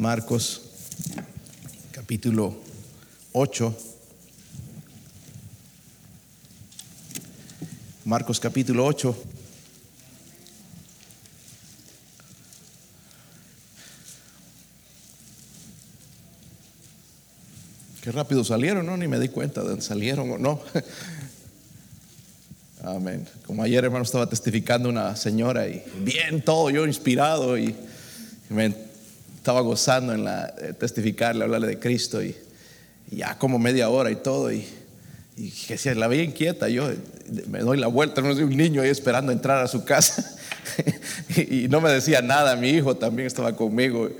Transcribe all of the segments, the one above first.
Marcos capítulo 8. Marcos capítulo 8. Qué rápido salieron, ¿no? Ni me di cuenta de dónde salieron o no. Amén. Como ayer, hermano, estaba testificando una señora y bien todo, yo inspirado y me estaba gozando en la, eh, testificarle, hablarle de Cristo y, ya como media hora y todo y, que si la veía inquieta, yo me doy la vuelta, no soy un niño ahí esperando entrar a su casa y, no me decía nada, mi hijo también estaba conmigo.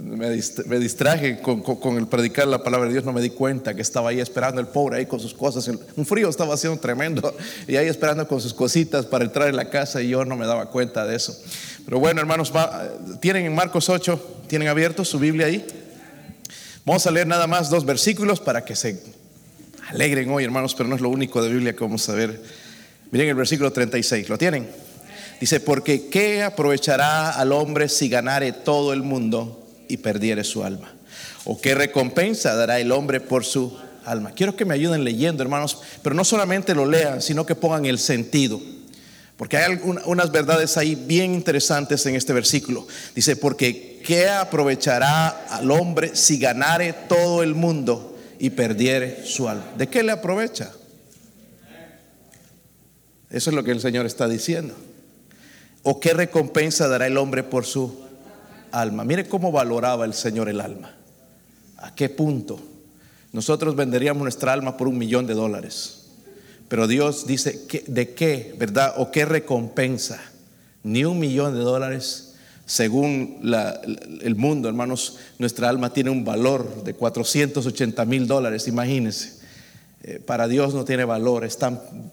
Me, distraje con, el predicar la palabra de Dios, no me di cuenta que estaba ahí esperando el pobre ahí con sus cosas. Un frío estaba haciendo tremendo y ahí esperando con sus cositas para entrar en la casa y yo no me daba cuenta de eso. Pero bueno, hermanos, tienen en Marcos 8, tienen abierto su Biblia ahí. Vamos a leer nada más dos versículos para que se alegren hoy, hermanos, pero no es lo único de Biblia que vamos a ver. Miren el versículo 36, ¿lo tienen? Dice, porque ¿qué aprovechará al hombre si ganare todo el mundo y perdiere su alma? ¿O qué recompensa dará el hombre por su alma? Quiero que me ayuden leyendo, hermanos, pero no solamente lo lean, sino que pongan el sentido. Porque hay unas verdades ahí bien interesantes en este versículo. Dice, porque ¿qué aprovechará al hombre si ganare todo el mundo y perdiere su alma? ¿De qué le aprovecha? Eso es lo que el Señor está diciendo. ¿O qué recompensa dará el hombre por su alma? Mire cómo valoraba el Señor el alma. ¿A qué punto? Nosotros venderíamos nuestra alma por un millón de dólares. Pero Dios dice, ¿de qué, verdad? ¿O qué recompensa? Ni un millón de dólares. Según el mundo, hermanos, nuestra alma tiene un valor de 480 mil dólares, imagínense. Eh, para Dios no tiene valor,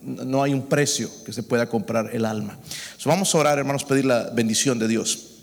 no hay un precio que se pueda comprar el alma. vamos a orar, hermanos, pedir la bendición de Dios.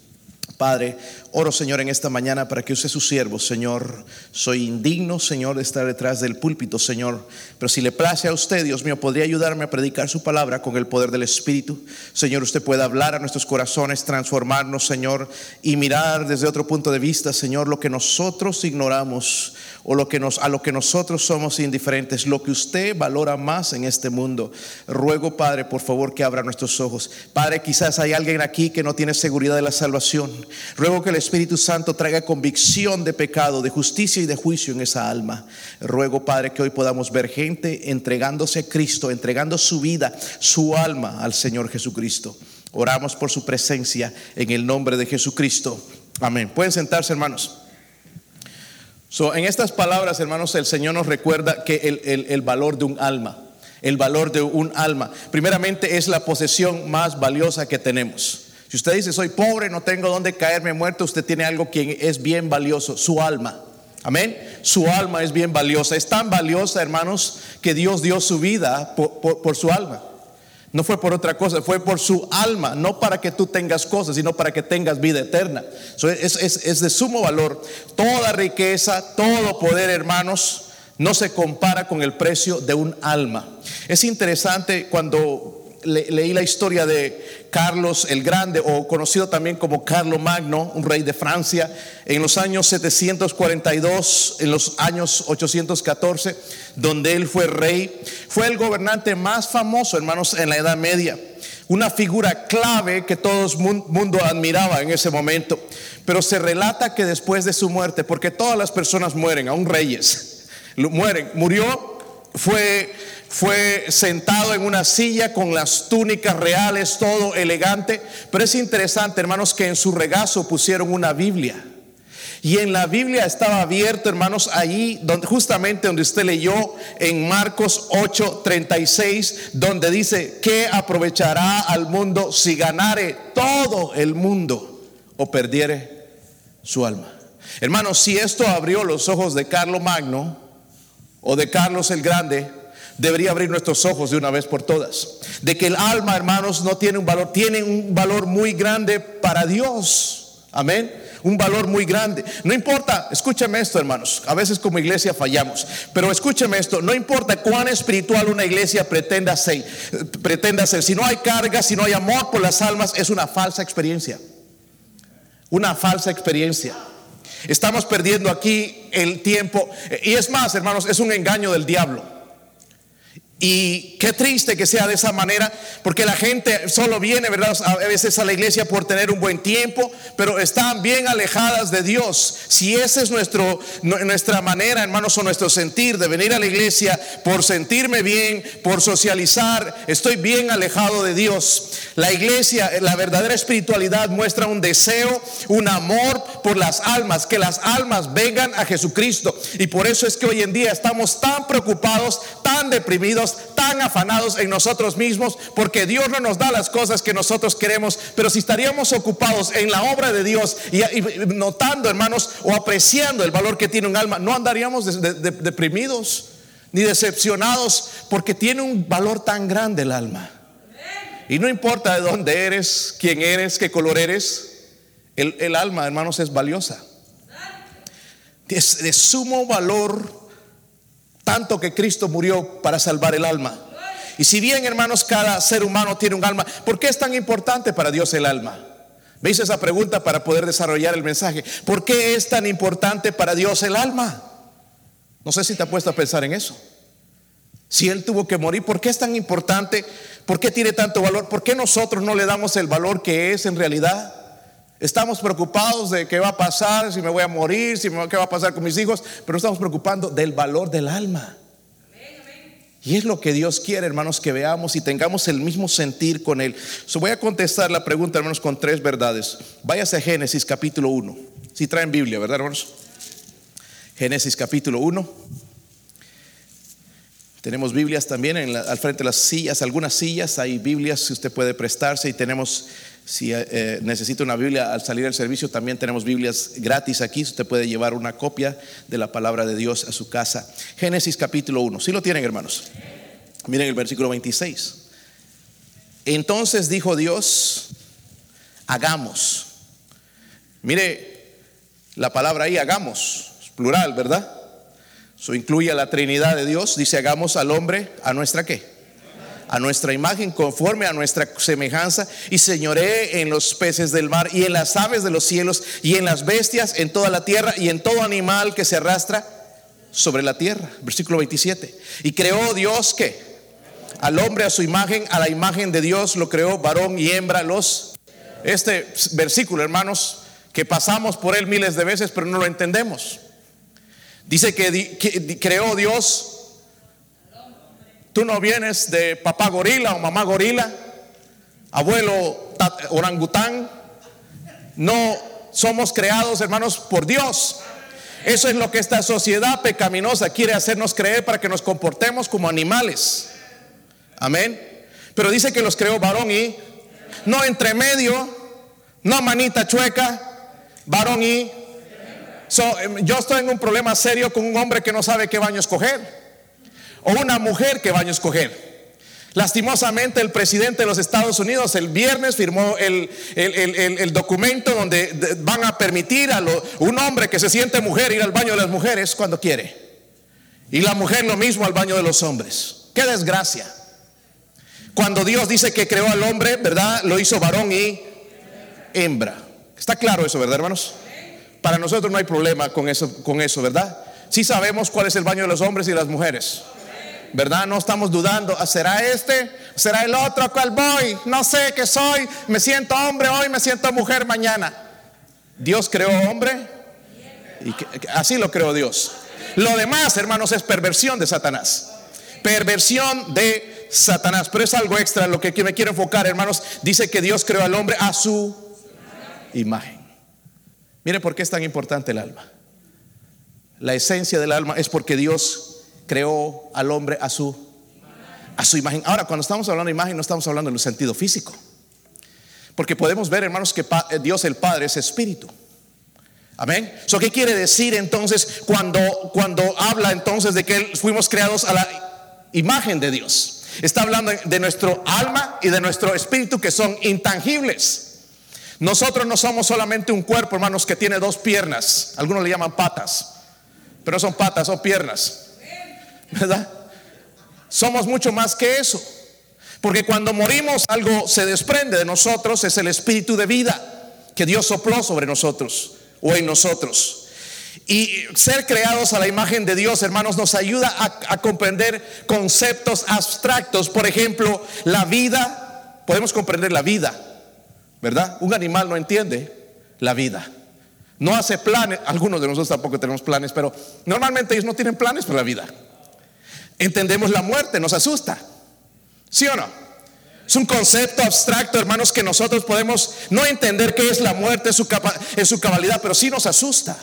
Padre, oro Señor en esta mañana para que use su siervo, Señor. Soy indigno, Señor, de estar detrás del púlpito, Señor. Pero si le place a usted, Dios mío, podría ayudarme a predicar su palabra con el poder del Espíritu. Señor, usted puede hablar a nuestros corazones, transformarnos, Señor, y mirar desde otro punto de vista, Señor, lo que nosotros ignoramos o lo que nos, a lo que nosotros somos indiferentes, lo que usted valora más en este mundo. Ruego, Padre, por favor, que abra nuestros ojos. Padre, quizás hay alguien aquí que no tiene seguridad de la salvación. Ruego que el Espíritu Santo traiga convicción de pecado, de justicia y de juicio en esa alma. Ruego, Padre, que hoy podamos ver gente entregándose a Cristo, entregando su vida, su alma al Señor Jesucristo. Oramos por su presencia en el nombre de Jesucristo. Amén. Pueden sentarse, hermanos en estas palabras, hermanos, el Señor nos recuerda que el, valor de un alma, el valor de un alma, primeramente es la posesión más valiosa que tenemos. Si usted dice, soy pobre, no tengo dónde caerme muerto, usted tiene algo que es bien valioso, su alma. Amén. Su alma es bien valiosa. Es tan valiosa, hermanos, que Dios dio su vida por su alma. No fue por otra cosa, fue por su alma, no para que tú tengas cosas, sino para que tengas vida eterna. es, de sumo valor. Toda riqueza, todo poder, hermanos, no se compara con el precio de un alma. Es interesante cuando leí la historia de Carlos el Grande, o conocido también como Carlo Magno, un rey de Francia, en los años 742, en los años 814, donde él fue rey. Fue el gobernante más famoso, hermanos, en la Edad Media. Una figura clave que todo el mundo admiraba en ese momento. Pero se relata que después de su muerte, porque todas las personas mueren, aún reyes, mueren, murió, fue fue sentado en una silla con las túnicas reales, todo elegante. Pero es interesante, hermanos, que en su regazo pusieron una Biblia. Y en la Biblia estaba abierto, hermanos, allí donde justamente donde usted leyó en Marcos 8:36, donde dice, ¿qué aprovechará al mundo si ganare todo el mundo o perdiere su alma? Hermanos, si esto abrió los ojos de Carlos Magno o de Carlos el Grande, debería abrir nuestros ojos de una vez por todas. De que el alma, hermanos, no tiene un valor, tiene un valor muy grande para Dios. Amén. Un valor muy grande. No importa, escúchame esto, hermanos. A veces como iglesia fallamos, pero escúchame esto. No importa cuán espiritual una iglesia pretenda ser, pretenda ser. Si no hay carga, si no hay amor por las almas, es una falsa experiencia. Una falsa experiencia. Estamos perdiendo aquí el tiempo. Y es más, hermanos, es un engaño del diablo. Y qué triste que sea de esa manera, porque la gente solo viene, ¿verdad? A veces a la iglesia por tener un buen tiempo, pero están bien alejadas de Dios. Si esa es nuestra manera, hermanos, o nuestro sentir de venir a la iglesia por sentirme bien, por socializar, estoy bien alejado de Dios. La iglesia, la verdadera espiritualidad muestra un deseo, un amor por las almas, que las almas vengan a Jesucristo. Y por eso es que hoy en día estamos tan preocupados, tan deprimidos tan afanados en nosotros mismos porque Dios no nos da las cosas que nosotros queremos, pero si estaríamos ocupados en la obra de Dios y, notando, hermanos, o apreciando el valor que tiene un alma, no andaríamos deprimidos ni decepcionados porque tiene un valor tan grande el alma. Y no importa de dónde eres, quién eres, qué color eres, el, el alma, hermanos, es valiosa. Es de sumo valor tanto que Cristo murió para salvar el alma. Y si bien, hermanos, cada ser humano tiene un alma, ¿por qué es tan importante para Dios el alma? ¿Veis esa pregunta para poder desarrollar el mensaje? ¿Por qué es tan importante para Dios el alma? No sé si te ha puesto a pensar en eso. Si Él tuvo que morir, ¿por qué es tan importante? ¿Por qué tiene tanto valor? ¿Por qué nosotros no le damos el valor que es en realidad? Estamos preocupados de qué va a pasar, si me voy a morir, si qué va a pasar con mis hijos, pero estamos preocupando del valor del alma. Y es lo que Dios quiere, hermanos, que veamos y tengamos el mismo sentir con Él. So, voy a contestar la pregunta, hermanos, con tres verdades. Váyase a Génesis capítulo 1. Si traen Biblia, ¿verdad, hermanos? Génesis capítulo 1. Tenemos Biblias también al frente de las sillas, algunas sillas, hay Biblias que usted puede prestarse y tenemos si eh, eh, necesita una Biblia al salir del servicio, también tenemos Biblias gratis aquí. Usted puede llevar una copia de la palabra de Dios a su casa. Génesis capítulo 1. Si lo tienen, hermanos? Miren el versículo 26. Entonces dijo Dios, hagamos. Mire la palabra ahí, hagamos. Es plural, ¿verdad? Eso incluye a la Trinidad de Dios. Dice, hagamos al hombre a nuestra qué? A nuestra imagen, conforme a nuestra semejanza, y señoré en los peces del mar, y en las aves de los cielos, y en las bestias, en toda la tierra, y en todo animal que se arrastra sobre la tierra. Versículo 27. Y creó Dios que al hombre a su imagen, a la imagen de Dios lo creó, varón y hembra los. Este versículo, hermanos, que pasamos por él miles de veces, pero no lo entendemos. Dice que creó Dios Tú no vienes de papá gorila o mamá gorila, abuelo orangután. No somos creados, hermanos, por Dios. Eso es lo que esta sociedad pecaminosa quiere hacernos creer para que nos comportemos como animales. Amén. Pero dice que los creó varón y no entre medio, no manita chueca, varón y. Em, yo estoy en un problema serio con un hombre que no sabe qué baño escoger o una mujer que vaya a escoger. Lastimosamente el presidente de los Estados Unidos el viernes firmó el, documento donde van a permitir a un hombre que se siente mujer ir al baño de las mujeres cuando quiere. Y la mujer lo mismo al baño de los hombres. Qué desgracia. Cuando Dios dice que creó al hombre, ¿verdad? Lo hizo varón y hembra. Está claro eso, ¿verdad, hermanos? Para nosotros no hay problema con eso, con eso, ¿verdad? Sí sabemos cuál es el baño de los hombres y las mujeres. ¿Verdad? No estamos dudando, ¿será este? ¿Será el otro? ¿Cuál voy? No sé qué soy, me siento hombre hoy, me siento mujer mañana. Dios creó hombre y así lo creó Dios. Lo demás, hermanos, es perversión de Satanás. Perversión de Satanás. Pero es algo extra lo que me quiero enfocar, hermanos. Dice que Dios creó al hombre a su imagen. Mire por qué es tan importante el alma. La esencia del alma es porque Dios creó al hombre a su, a su imagen. Ahora, cuando estamos hablando de imagen, no estamos hablando en el sentido físico. Porque podemos ver, hermanos, que eh, Dios el Padre es espíritu. Amén. So, ¿Qué quiere decir entonces cuando, cuando habla entonces de que fuimos creados a la imagen de Dios? Está hablando de nuestro alma y de nuestro espíritu que son intangibles. Nosotros no somos solamente un cuerpo, hermanos, que tiene dos piernas. Algunos le llaman patas, pero son patas, son piernas. ¿Verdad? Somos mucho más que eso. Porque cuando morimos algo se desprende de nosotros, es el espíritu de vida que Dios sopló sobre nosotros o en nosotros. Y ser creados a la imagen de Dios, hermanos, nos ayuda a, comprender conceptos abstractos. Por ejemplo, la vida, podemos comprender la vida, ¿verdad? Un animal no entiende la vida. No hace planes, algunos de nosotros tampoco tenemos planes, pero normalmente ellos no tienen planes para la vida. Entendemos la muerte, nos asusta. ¿Sí o no? Es un concepto abstracto, hermanos, que nosotros podemos no entender qué es la muerte en su, en su cabalidad, pero sí nos asusta.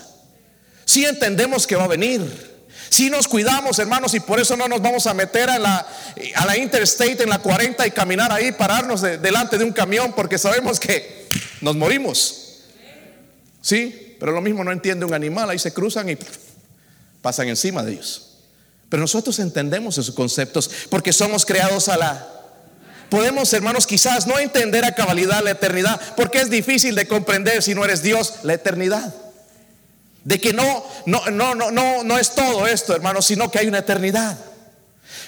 Si entendemos que va a venir. Si nos cuidamos, hermanos, y por eso no nos vamos a meter a la, a la Interstate en la 40 y caminar ahí, pararnos delante de un camión, porque sabemos que nos morimos. Sí, pero lo mismo no entiende un animal, ahí se cruzan y pasan encima de ellos. Pero nosotros entendemos esos conceptos porque somos creados a la podemos, hermanos, quizás no entender a cabalidad la eternidad, porque es difícil de comprender si no eres Dios la eternidad. De que no, no, no, no, no, no es todo esto, hermanos, sino que hay una eternidad.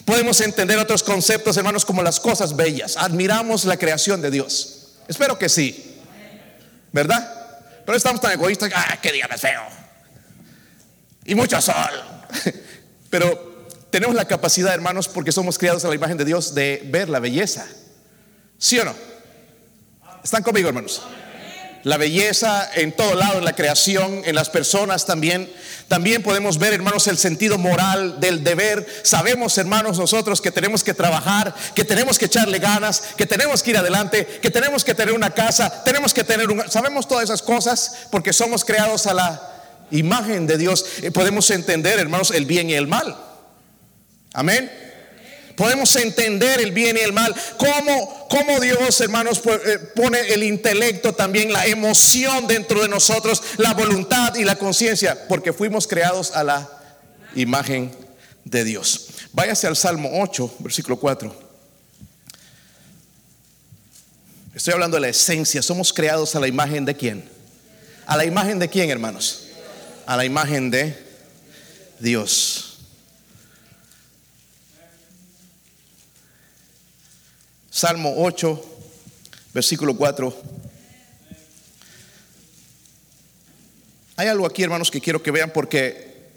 Podemos entender otros conceptos, hermanos, como las cosas bellas. Admiramos la creación de Dios. Espero que sí. ¿Verdad? Pero estamos tan egoístas. ¡Ah, qué día más feo! Y mucho sol. Pero tenemos la capacidad, hermanos, porque somos criados a la imagen de Dios, de ver la belleza. ¿Sí o no? ¿Están conmigo, hermanos? la belleza en todo lado, en la creación, en las personas también. También podemos ver, hermanos, el sentido moral del deber. Sabemos, hermanos, nosotros que tenemos que trabajar, que tenemos que echarle ganas, que tenemos que ir adelante, que tenemos que tener una casa, tenemos que tener un... Sabemos todas esas cosas porque somos creados a la imagen de Dios. Eh, podemos entender, hermanos, el bien y el mal. Amén. Podemos entender el bien y el mal. Cómo, cómo Dios, hermanos, eh, pone el intelecto también, la emoción dentro de nosotros, la voluntad y la conciencia, porque fuimos creados a la imagen de Dios. Váyase al Salmo 8, versículo 4. Estoy hablando de la esencia. Somos creados a la imagen de quién? ¿A la imagen de quién, hermanos? A la imagen de Dios. Salmo 8, versículo 4. Hay algo aquí, hermanos, que quiero que vean porque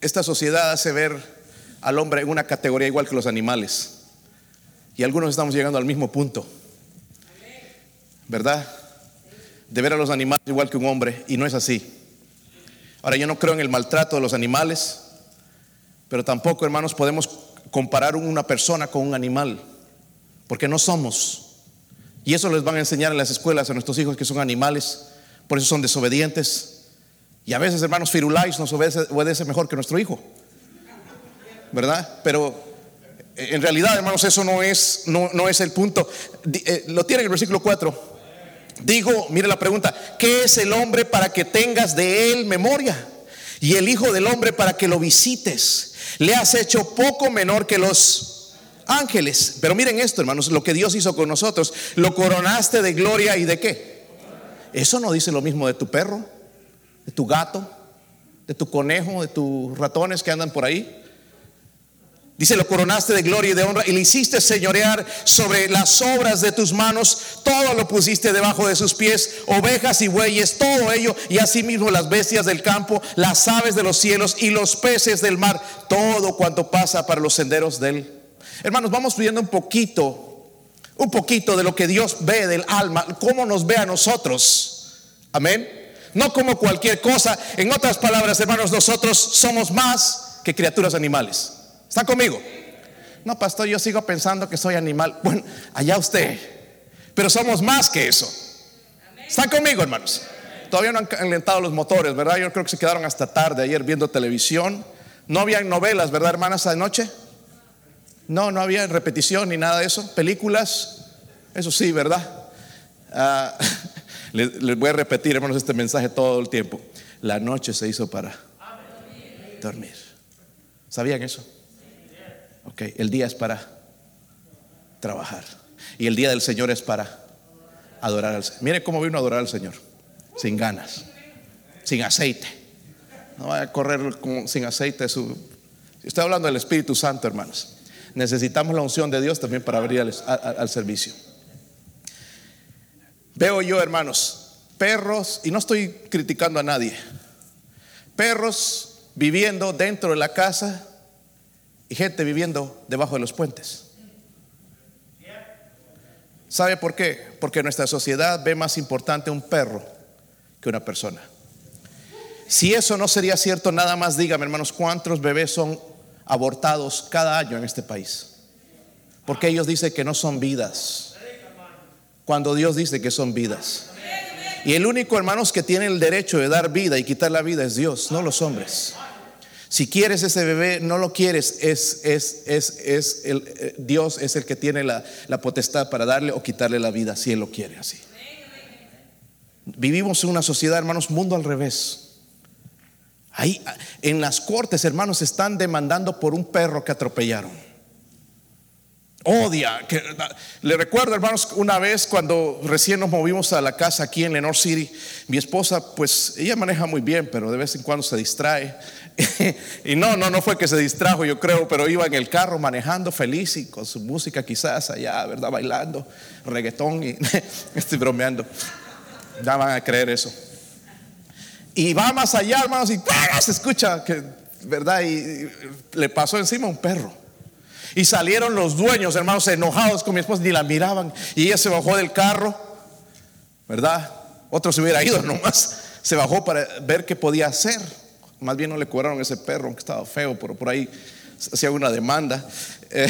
esta sociedad hace ver al hombre en una categoría igual que los animales. Y algunos estamos llegando al mismo punto. ¿Verdad? De ver a los animales igual que un hombre. Y no es así. Ahora, yo no creo en el maltrato de los animales, pero tampoco, hermanos, podemos comparar una persona con un animal porque no somos. Y eso les van a enseñar en las escuelas a nuestros hijos que son animales, por eso son desobedientes. Y a veces, hermanos, Firulais nos obedece, mejor que nuestro hijo. ¿Verdad? Pero eh, en realidad, hermanos, eso no es, no, no es el punto. Eh, lo tiene en el versículo 4. Digo, mire la pregunta, ¿qué es el hombre para que tengas de él memoria? Y el Hijo del Hombre para que lo visites. Le has hecho poco menor que los ángeles. Pero miren esto, hermanos, lo que Dios hizo con nosotros. Lo coronaste de gloria y de qué. Eso no dice lo mismo de tu perro, de tu gato, de tu conejo, de tus ratones que andan por ahí. Dice, lo coronaste de gloria y de honra y le hiciste señorear sobre las obras de tus manos. Todo lo pusiste debajo de sus pies, ovejas y bueyes, todo ello, y asimismo las bestias del campo, las aves de los cielos y los peces del mar, todo cuanto pasa para los senderos del Hermanos, vamos viendo un poquito, un poquito de lo que Dios ve del alma, cómo nos ve a nosotros. Amén. No como cualquier cosa. En otras palabras, hermanos, nosotros somos más que criaturas animales. ¿Están conmigo? No, pastor, yo sigo pensando que soy animal. Bueno, allá usted. Pero somos más que eso. ¿Están conmigo, hermanos? Todavía no han calentado los motores, ¿verdad? Yo creo que se quedaron hasta tarde ayer viendo televisión. No habían novelas, ¿verdad, hermanas, anoche? No, no había repetición ni nada de eso. Películas, eso sí, ¿verdad? Ah, les, voy a repetir, hermanos, este mensaje todo el tiempo. La noche se hizo para dormir. ¿Sabían eso? Ok, el día es para trabajar. Y el día del Señor es para adorar al Señor. Mire cómo vino a adorar al Señor. Sin ganas, sin aceite. No vaya a correr sin aceite. Su... Estoy hablando del Espíritu Santo, hermanos necesitamos la unción de Dios también para abrir al, servicio. Veo yo, hermanos, perros, y no estoy criticando a nadie, perros viviendo dentro de la casa y gente viviendo debajo de los puentes. ¿Sabe por qué? Porque nuestra sociedad ve más importante un perro que una persona. Si eso no sería cierto, nada más dígame, hermanos, cuántos bebés son abortados cada año en este país. Porque ellos dicen que no son vidas. Cuando Dios dice que son vidas. Y el único, hermanos, que tiene el derecho de dar vida y quitar la vida es Dios, no los hombres. Si quieres ese bebé, no lo quieres, es, es, es, el, eh, Dios es el que tiene la, la potestad para darle o quitarle la vida, si Él lo quiere así. Vivimos en una sociedad, hermanos, mundo al revés. Ahí en las cortes, hermanos, están demandando por un perro que atropellaron. Odia. Le recuerdo, hermanos, una vez cuando recién nos movimos a la casa aquí en Lenore City, mi esposa, pues ella maneja muy bien, pero de vez en cuando se distrae. y no, no, no fue que se distrajo, yo creo, pero iba en el carro manejando feliz y con su música quizás allá, ¿verdad? Bailando, reggaetón y estoy bromeando. Ya van a creer eso. Y va más allá, hermanos, y se escucha que, ¿verdad? Y le pasó encima un perro. Y salieron los dueños, hermanos, enojados con mi esposa, ni la miraban. Y ella se bajó del carro, ¿verdad? Otro se hubiera ido nomás. Se bajó para ver qué podía hacer. Más bien no le cobraron ese perro, aunque estaba feo, pero por ahí hacía una demanda. Eh,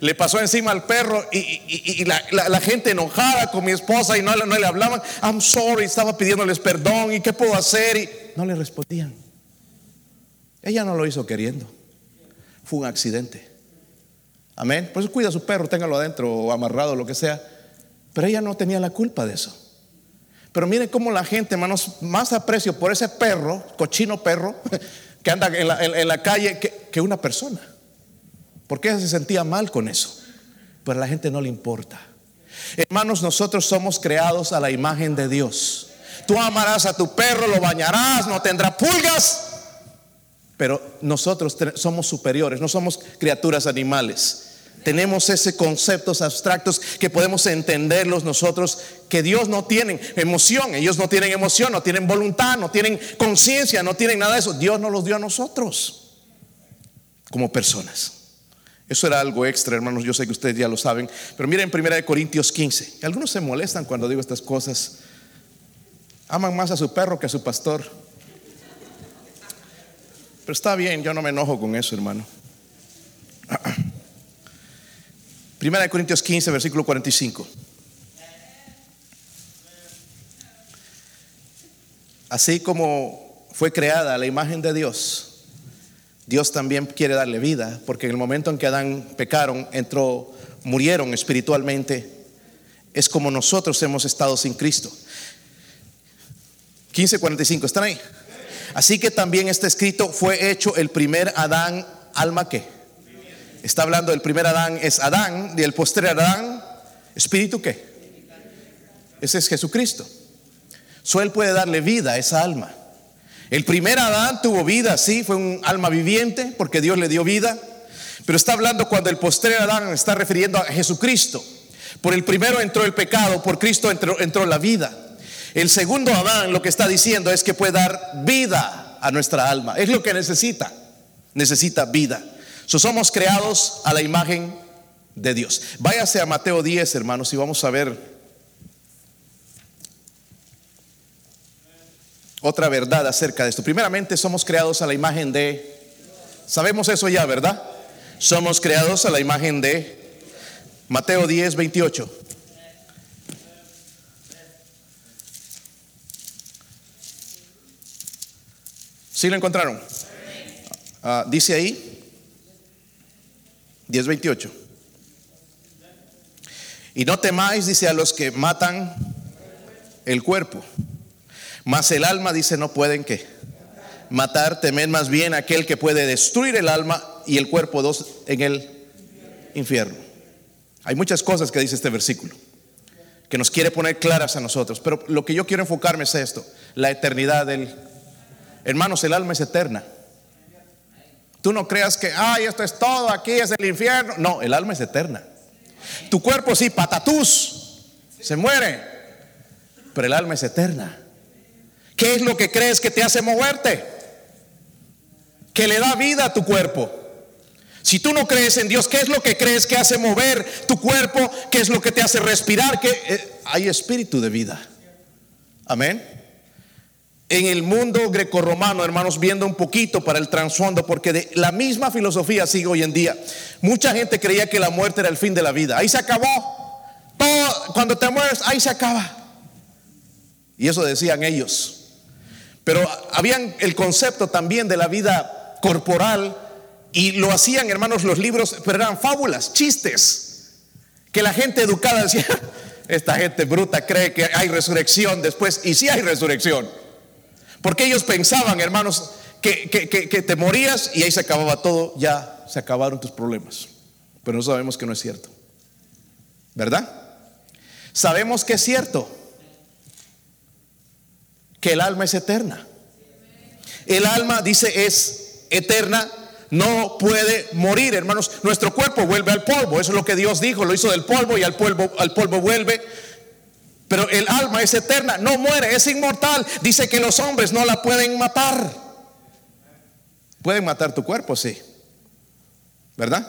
le pasó encima al perro y, la, gente enojada con mi esposa y no, le hablaban. I'm sorry, estaba pidiéndoles perdón y qué puedo hacer y no le respondían. Ella no lo hizo queriendo. Fue un accidente. Amén. Por eso cuida a su perro, téngalo adentro o amarrado, lo que sea. Pero ella no tenía la culpa de eso. Pero miren cómo la gente, hermanos, más aprecio por ese perro, cochino perro, que anda en la, calle que, que una persona. Porque ella se sentía mal con eso. Pero a la gente no le importa. Hermanos, nosotros somos creados a la imagen de Dios. Tú amarás a tu perro, lo bañarás, no tendrá pulgas. Pero nosotros somos superiores, no somos criaturas animales. Tenemos ese conceptos abstractos que podemos entenderlos nosotros, que Dios no tiene emoción, ellos no tienen emoción, no tienen voluntad, no tienen conciencia, no tienen nada de eso. Dios nos los dio a nosotros como personas. Eso era algo extra, hermanos, yo sé que ustedes ya lo saben, pero miren 1 Corintios 15. Algunos se molestan cuando digo estas cosas. Aman más a su perro que a su pastor. Pero está bien, yo no me enojo con eso, hermano. Primera de Corintios 15, versículo 45. Así como fue creada la imagen de Dios, Dios también quiere darle vida, porque en el momento en que Adán pecaron, entró, murieron espiritualmente, es como nosotros hemos estado sin Cristo. 15:45, ¿están ahí? Así que también está escrito, fue hecho el primer Adán, alma que. Está hablando del primer Adán es Adán, y el posterior Adán, espíritu que. Ese es Jesucristo. So él puede darle vida a esa alma. El primer Adán tuvo vida, sí, fue un alma viviente porque Dios le dio vida. Pero está hablando cuando el posterior Adán está refiriendo a Jesucristo. Por el primero entró el pecado, por Cristo entró, entró la vida. El segundo Adán lo que está diciendo es que puede dar vida a nuestra alma. Es lo que necesita. Necesita vida. somos creados a la imagen de Dios. Váyase a Mateo 10, hermanos, y vamos a ver otra verdad acerca de esto. Primeramente, somos creados a la imagen de... Sabemos eso ya, ¿verdad? Somos creados a la imagen de Mateo 10, 28. ¿Sí lo encontraron? Ah, dice ahí, 10.28. Y no temáis, dice a los que matan el cuerpo, mas el alma, dice, no pueden que matar, temed más bien aquel que puede destruir el alma y el cuerpo dos en el infierno. Hay muchas cosas que dice este versículo que nos quiere poner claras a nosotros, pero lo que yo quiero enfocarme es esto, la eternidad del Hermanos, el alma es eterna. Tú no creas que, ay, esto es todo, aquí es el infierno. No, el alma es eterna. Tu cuerpo sí, patatús, se muere, pero el alma es eterna. ¿Qué es lo que crees que te hace moverte? que le da vida a tu cuerpo. Si tú no crees en Dios, ¿qué es lo que crees que hace mover tu cuerpo? ¿Qué es lo que te hace respirar? Que eh, hay espíritu de vida. Amén. En el mundo grecorromano, hermanos, viendo un poquito para el trasfondo, porque de la misma filosofía sigue hoy en día. Mucha gente creía que la muerte era el fin de la vida. Ahí se acabó. Cuando te mueres, ahí se acaba. Y eso decían ellos. Pero habían el concepto también de la vida corporal y lo hacían, hermanos, los libros, pero eran fábulas, chistes, que la gente educada decía, esta gente bruta cree que hay resurrección después, y sí hay resurrección. Porque ellos pensaban, hermanos, que, que, te morías y ahí se acababa todo, ya se acabaron tus problemas. Pero no sabemos que no es cierto. ¿Verdad? Sabemos que es cierto que el alma es eterna. El alma, dice, es eterna, no puede morir, hermanos. Nuestro cuerpo vuelve al polvo, eso es lo que Dios dijo, lo hizo del polvo y al polvo, al polvo vuelve. Pero el alma es eterna, no muere, es inmortal. Dice que los hombres no la pueden matar. Pueden matar tu cuerpo, sí. ¿Verdad?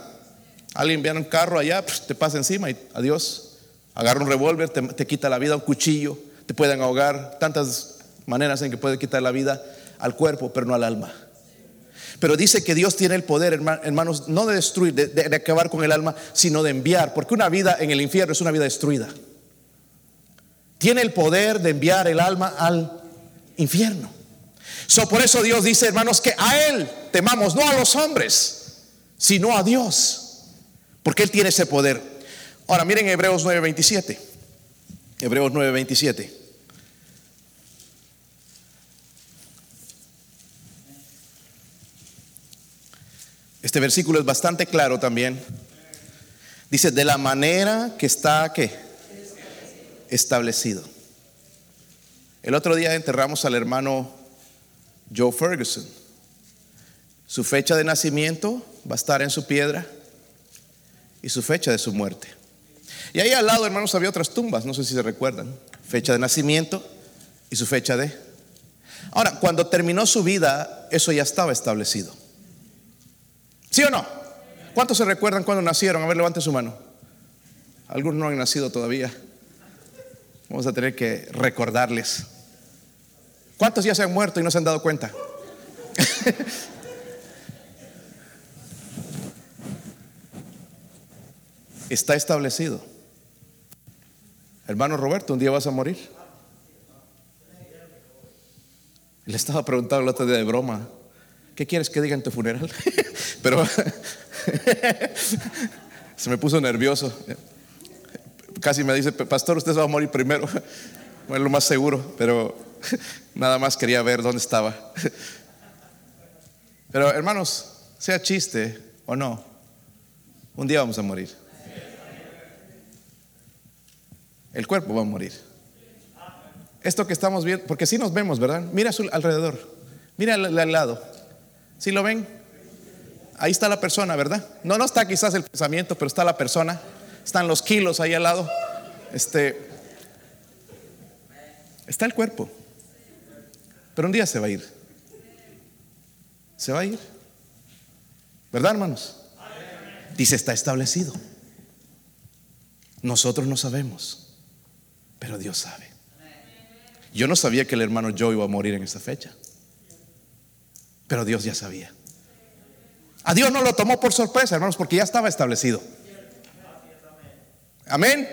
Alguien viene un carro allá, pues, te pasa encima y adiós. Agarra un revólver, te, te quita la vida, un cuchillo, te pueden ahogar, tantas maneras en que puede quitar la vida al cuerpo, pero no al alma. Pero dice que Dios tiene el poder, hermanos, no de destruir, de, acabar con el alma, sino de enviar, porque una vida en el infierno es una vida destruida. Tiene el poder de enviar el alma al infierno. So, por eso Dios dice, hermanos, que a Él temamos, no a los hombres, sino a Dios, porque Él tiene ese poder. Ahora, miren Hebreos 9:27. Hebreos 9:27. Este versículo es bastante claro también. Dice, de la manera que está ¿qué? establecido. El otro día enterramos al hermano Joe Ferguson. Su fecha de nacimiento va a estar en su piedra y su fecha de su muerte. Y ahí al lado, hermanos, había otras tumbas, no sé si se recuerdan. Fecha de nacimiento y su fecha de... Ahora, cuando terminó su vida, eso ya estaba establecido. ¿Sí o no? ¿Cuántos se recuerdan cuando nacieron? A ver, levante su mano. Algunos no han nacido todavía. Vamos a tener que recordarles. ¿Cuántos ya se han muerto y no se han dado cuenta? Está establecido. Hermano Roberto, un día vas a morir. Le estaba preguntando el otro día de broma. ¿Qué quieres que diga en tu funeral? Pero se me puso nervioso. Casi me dice, pastor, usted va a morir primero. Bueno, lo más seguro, pero nada más quería ver dónde estaba. Pero hermanos, sea chiste o no, un día vamos a morir. El cuerpo va a morir. Esto que estamos viendo, porque si nos vemos, ¿verdad? Mira su alrededor, mira al lado. ¿Sí lo ven? Ahí está la persona, ¿verdad? No, no está quizás el pensamiento, pero está la persona. Están los kilos ahí al lado. Este, está el cuerpo. Pero un día se va a ir. Se va a ir. ¿Verdad, hermanos? Dice, está establecido. Nosotros no sabemos, pero Dios sabe. Yo no sabía que el hermano Joe iba a morir en esa fecha. Pero Dios ya sabía. A Dios no lo tomó por sorpresa, hermanos, porque ya estaba establecido. Amén.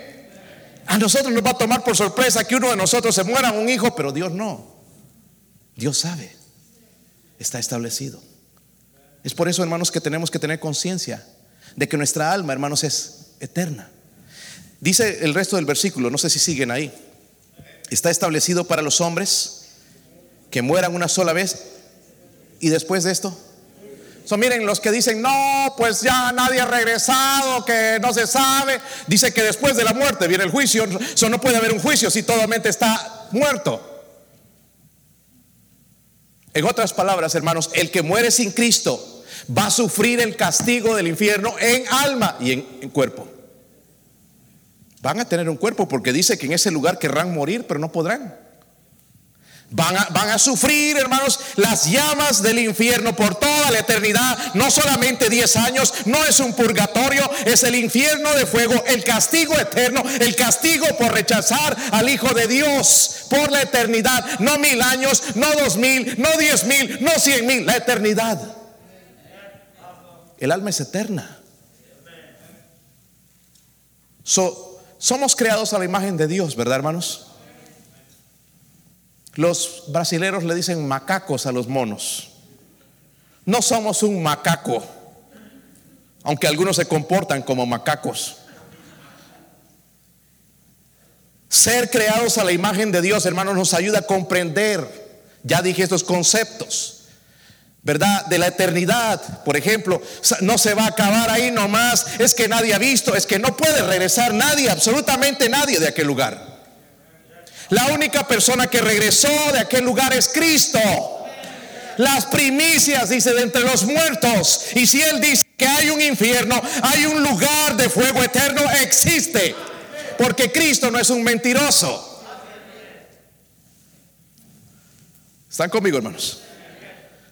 A nosotros nos va a tomar por sorpresa que uno de nosotros se muera un hijo, pero Dios no. Dios sabe. Está establecido. Es por eso, hermanos, que tenemos que tener conciencia de que nuestra alma, hermanos, es eterna. Dice el resto del versículo, no sé si siguen ahí. Está establecido para los hombres que mueran una sola vez ¿Y después de esto? So, miren, los que dicen, no, pues ya nadie ha regresado, que no se sabe. Dice que después de la muerte viene el juicio. So, no puede haber un juicio si todo mente está muerto. En otras palabras, hermanos, el que muere sin Cristo va a sufrir el castigo del infierno en alma y en, en cuerpo. Van a tener un cuerpo porque dice que en ese lugar querrán morir, pero no podrán. Van a, sufrir, hermanos, las llamas del infierno por toda la eternidad. No solamente 10 años, no es un purgatorio, es el infierno de fuego, el castigo eterno, el castigo por rechazar al Hijo de Dios por la eternidad. No mil años, no dos mil, no diez mil, no cien mil, la eternidad. El alma es eterna. somos creados a la imagen de Dios, ¿verdad, hermanos? Los brasileros le dicen macacos a los monos. No somos un macaco, aunque algunos se comportan como macacos. Ser creados a la imagen de Dios, hermanos, nos ayuda a comprender, ya dije estos conceptos, ¿verdad? De la eternidad, por ejemplo, no se va a acabar ahí nomás, es que nadie ha visto, es que no puede regresar nadie, absolutamente nadie de aquel lugar. La única persona que regresó de aquel lugar es Cristo. Las primicias, dice, de entre los muertos. Y si Él dice que hay un infierno, hay un lugar de fuego eterno, existe. Porque Cristo no es un mentiroso. ¿Están conmigo, hermanos?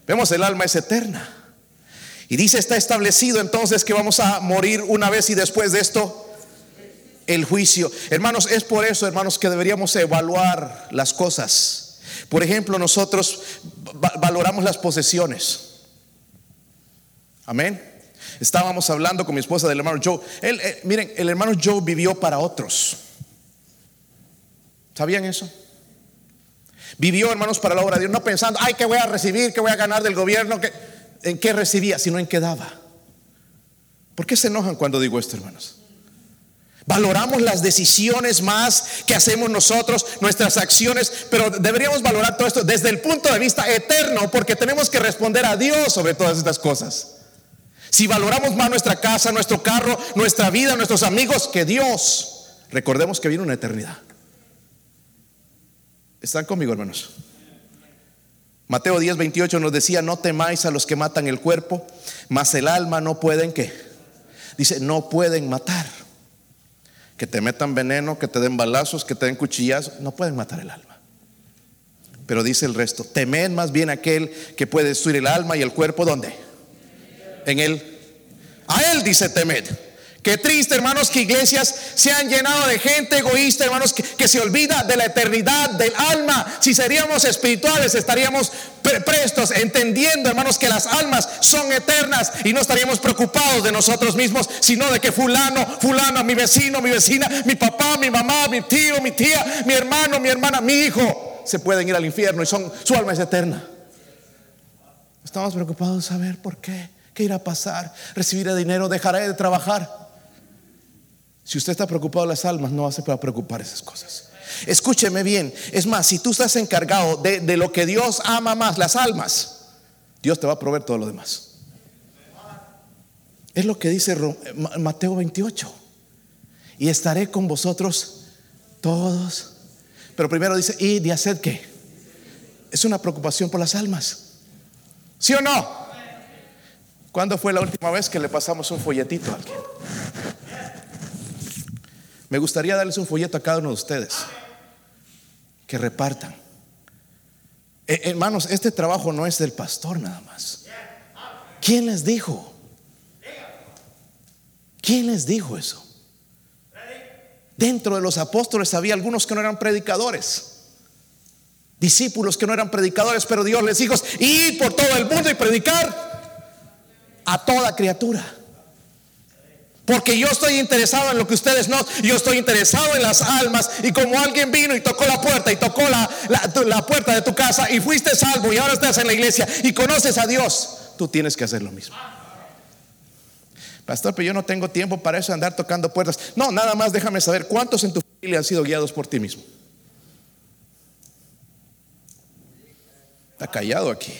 Vemos, el alma es eterna. Y dice, está establecido entonces que vamos a morir una vez y después de esto el juicio. Hermanos, es por eso, hermanos, que deberíamos evaluar las cosas. Por ejemplo, nosotros valoramos las posesiones. Amén. Estábamos hablando con mi esposa del hermano Joe. Eh, miren, el hermano Joe vivió para otros. ¿Sabían eso? Vivió, hermanos, para la obra de Dios, no pensando, ay, ¿qué voy a recibir? ¿Qué voy a ganar del gobierno? ¿En qué recibía? Sino en qué daba. ¿Por qué se enojan cuando digo esto, hermanos? Valoramos las decisiones más que hacemos nosotros, nuestras acciones, pero deberíamos valorar todo esto desde el punto de vista eterno, porque tenemos que responder a Dios sobre todas estas cosas. Si valoramos más nuestra casa, nuestro carro, nuestra vida, nuestros amigos que Dios, recordemos que viene una eternidad. ¿Están conmigo, hermanos? Mateo 10, 28 nos decía, no temáis a los que matan el cuerpo, mas el alma no pueden que. Dice, no pueden matar que te metan veneno, que te den balazos, que te den cuchillazos, no pueden matar el alma. Pero dice el resto, temed más bien aquel que puede destruir el alma y el cuerpo, ¿dónde? En él. A él dice temed. Qué triste, hermanos, que iglesias se han llenado de gente egoísta, hermanos, que, se olvida de la eternidad del alma. Si seríamos espirituales, estaríamos prestos, entendiendo, hermanos, que las almas son eternas y no estaríamos preocupados de nosotros mismos, sino de que fulano, fulano, mi vecino, mi vecina, mi papá, mi mamá, mi tío, mi tía, mi hermano, mi hermana, mi hijo, se pueden ir al infierno y son, su alma es eterna. Estamos preocupados de saber por qué, qué irá a pasar, recibiré dinero, dejaré de trabajar. Si usted está preocupado de las almas, no hace para preocupar esas cosas. Escúcheme bien. Es más, si tú estás encargado de, de lo que Dios ama más, las almas, Dios te va a proveer todo lo demás. Es lo que dice Mateo 28. Y estaré con vosotros todos. Pero primero dice, y de hacer qué? Es una preocupación por las almas. ¿Sí o no? ¿Cuándo fue la última vez que le pasamos un folletito a alguien? Me gustaría darles un folleto a cada uno de ustedes. Que repartan. Eh, hermanos, este trabajo no es del pastor nada más. ¿Quién les dijo? ¿Quién les dijo eso? Dentro de los apóstoles había algunos que no eran predicadores. Discípulos que no eran predicadores, pero Dios les dijo, ir por todo el mundo y predicar a toda criatura. Porque yo estoy interesado en lo que ustedes no. Yo estoy interesado en las almas. Y como alguien vino y tocó la puerta y tocó la, la, puerta de tu casa y fuiste salvo y ahora estás en la iglesia y conoces a Dios, tú tienes que hacer lo mismo. Pastor, pero yo no tengo tiempo para eso, andar tocando puertas. No, nada más déjame saber cuántos en tu familia han sido guiados por ti mismo. Está callado aquí.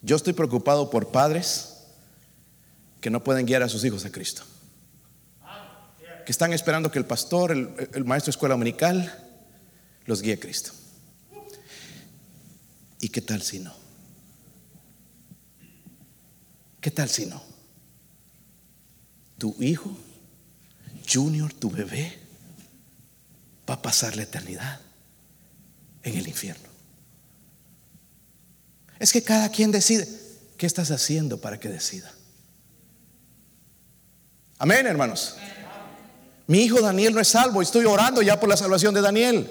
Yo estoy preocupado por padres que no pueden guiar a sus hijos a Cristo. Que están esperando que el pastor, el, maestro de escuela dominical, los guíe a Cristo. ¿Y qué tal si no? ¿Qué tal si no? Tu hijo, Junior, tu bebé, va a pasar la eternidad en el infierno. Es que cada quien decide. ¿Qué estás haciendo para que decida? Amén, hermanos. Mi hijo Daniel no es salvo. Estoy orando ya por la salvación de Daniel.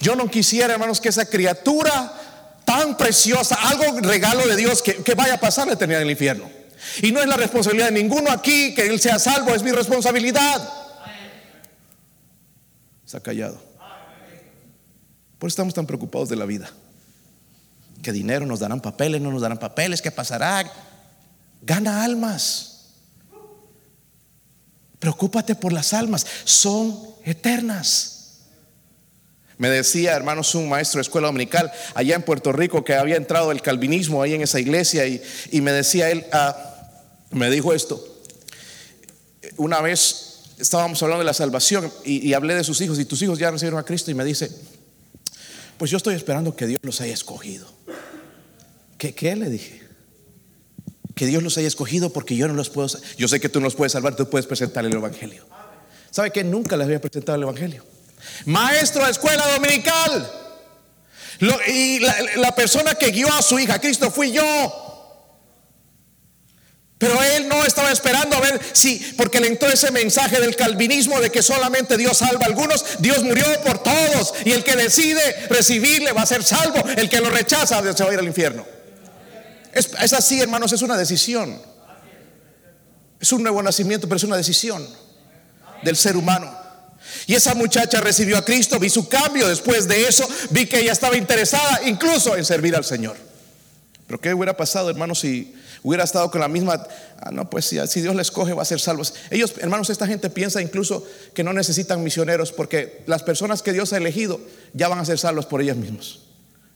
Yo no quisiera, hermanos, que esa criatura tan preciosa, algo regalo de Dios, que, vaya a pasar la eternidad en el infierno. Y no es la responsabilidad de ninguno aquí que él sea salvo, es mi responsabilidad. Está callado. Por eso estamos tan preocupados de la vida. ¿Qué dinero nos darán papeles? ¿No nos darán papeles? ¿Qué pasará? Gana almas. Preocúpate por las almas, son eternas. Me decía, hermanos, un maestro de escuela dominical allá en Puerto Rico que había entrado el calvinismo ahí en esa iglesia y, me decía él, ah, me dijo esto. Una vez estábamos hablando de la salvación y, hablé de sus hijos y tus hijos ya recibieron a Cristo y me dice, pues yo estoy esperando que Dios los haya escogido. ¿Qué, qué le dije? Que Dios los haya escogido porque yo no los puedo. Yo sé que tú no los puedes salvar, tú puedes presentar el Evangelio. ¿Sabe que nunca les había presentado el Evangelio? Maestro de escuela dominical. y la, persona que guió a su hija, Cristo, fui yo. Pero él no estaba esperando a ver si, porque le entró ese mensaje del calvinismo de que solamente Dios salva a algunos, Dios murió por todos y el que decide recibirle va a ser salvo, el que lo rechaza se va a ir al infierno. Es, así, hermanos, es una decisión. Es un nuevo nacimiento, pero es una decisión del ser humano. Y esa muchacha recibió a Cristo, vi su cambio después de eso, vi que ella estaba interesada incluso en servir al Señor. Pero ¿qué hubiera pasado, hermanos, si hubiera estado con la misma, ah, no, pues si, Dios les escoge va a ser salvos. Ellos, hermanos, esta gente piensa incluso que no necesitan misioneros porque las personas que Dios ha elegido ya van a ser salvos por ellas mismas.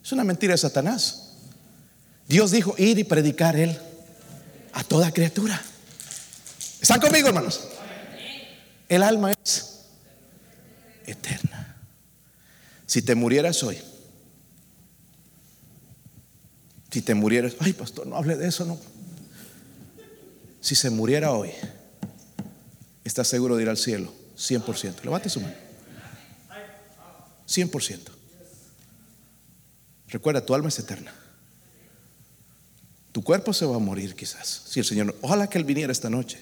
Es una mentira de Satanás. Dios dijo ir y predicar Él a toda criatura. ¿Están conmigo, hermanos? El alma es eterna. Si te murieras hoy, si te murieras, ay pastor, no hable de eso, no. Si se muriera hoy, ¿estás seguro de ir al cielo? 100%. Levante su mano. 100%. Recuerda, tu alma es eterna. Tu cuerpo se va a morir quizás. Si el Señor, ojalá que Él viniera esta noche.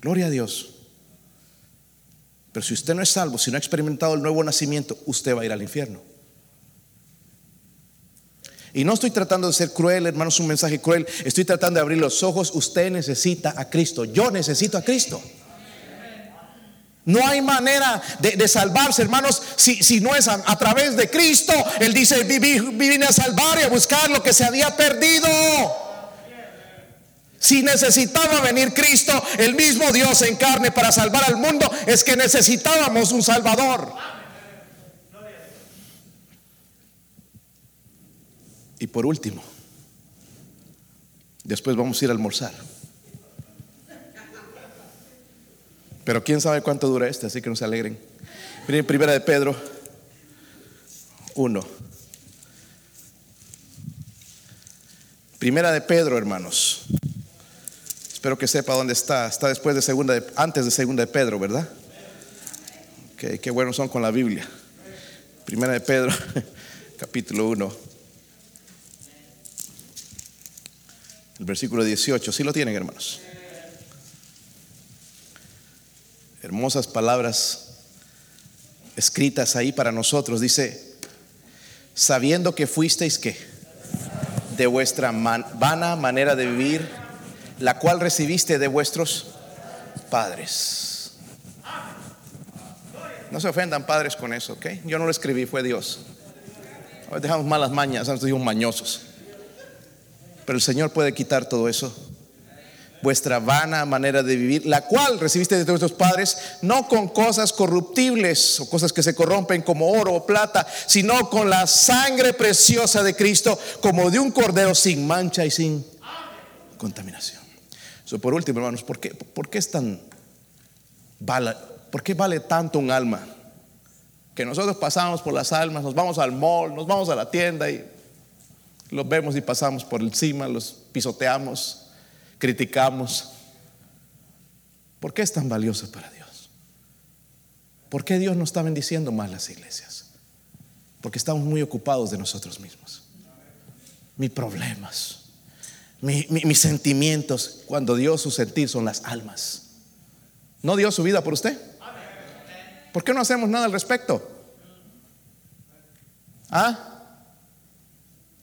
Gloria a Dios. Pero si usted no es salvo, si no ha experimentado el nuevo nacimiento, usted va a ir al infierno. Y no estoy tratando de ser cruel, hermanos, un mensaje cruel. Estoy tratando de abrir los ojos. Usted necesita a Cristo. Yo necesito a Cristo. No hay manera de, salvarse, hermanos, si, si, no es a, través de Cristo. Él dice, vine a salvar y a buscar lo que se había perdido. Si necesitaba venir Cristo, el mismo Dios en carne para salvar al mundo, es que necesitábamos un Salvador. Y por último, después vamos a ir a almorzar. Pero quién sabe cuánto dura este, así que no se alegren. Miren, primera de Pedro 1. Primera de Pedro, hermanos. Espero que sepa dónde está. Está después de segunda, antes de segunda de Pedro, ¿verdad? Okay, qué buenos son con la Biblia. Primera de Pedro, capítulo 1. El versículo 18. ¿Sí lo tienen, hermanos? Hermosas palabras escritas ahí para nosotros. Dice, sabiendo que fuisteis que de vuestra vana manera de vivir, la cual recibiste de vuestros padres. No se ofendan padres con eso, ¿ok? Yo no lo escribí, fue Dios. Hoy dejamos malas mañas, antes mañosos. Pero el Señor puede quitar todo eso vuestra vana manera de vivir, la cual recibiste de vuestros padres, no con cosas corruptibles o cosas que se corrompen como oro o plata, sino con la sangre preciosa de Cristo, como de un cordero sin mancha y sin contaminación. por último, hermanos, ¿por qué, ¿por qué es tan vale, por qué vale tanto un alma? Que nosotros pasamos por las almas, nos vamos al mall, nos vamos a la tienda y los vemos y pasamos por encima, los pisoteamos criticamos. ¿Por qué es tan valioso para Dios? ¿Por qué Dios no está bendiciendo más las iglesias? Porque estamos muy ocupados de nosotros mismos. Mis problemas, mis sentimientos, cuando Dios su sentir son las almas. ¿No dio su vida por usted? ¿Por qué no hacemos nada al respecto? ¿Ah?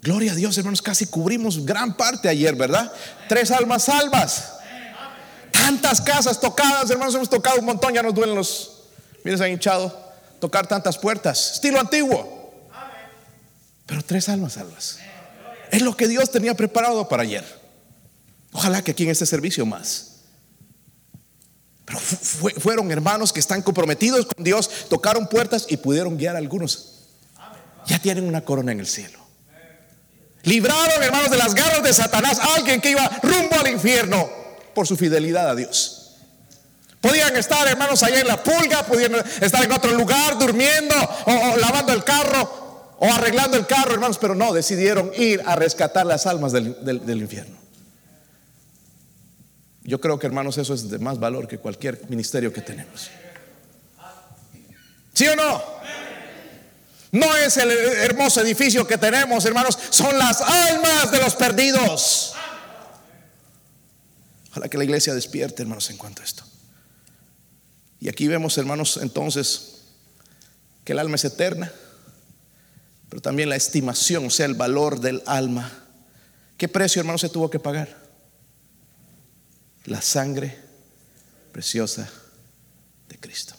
Gloria a Dios, hermanos, casi cubrimos gran parte ayer, ¿verdad? Tres almas salvas. Tantas casas tocadas, hermanos, hemos tocado un montón, ya nos duelen los, miren, se han hinchado, tocar tantas puertas, estilo antiguo. Pero tres almas salvas. Es lo que Dios tenía preparado para ayer. Ojalá que aquí en este servicio más. Pero fueron hermanos que están comprometidos con Dios, tocaron puertas y pudieron guiar a algunos. Ya tienen una corona en el cielo. Libraron, hermanos, de las garras de Satanás alguien que iba rumbo al infierno por su fidelidad a Dios. Podían estar, hermanos, allá en la pulga, podían estar en otro lugar durmiendo o, lavando el carro o arreglando el carro, hermanos, pero no, decidieron ir a rescatar las almas del infierno. Yo creo que, hermanos, eso es de más valor que cualquier ministerio que tenemos. ¿Sí o no? No es el hermoso edificio que tenemos, hermanos, son las almas de los perdidos. Ojalá que la iglesia despierte, hermanos, en cuanto a esto. Y aquí vemos, hermanos, entonces, que el alma es eterna, pero también la estimación, o sea, el valor del alma. ¿Qué precio, hermanos, se tuvo que pagar? La sangre preciosa de Cristo.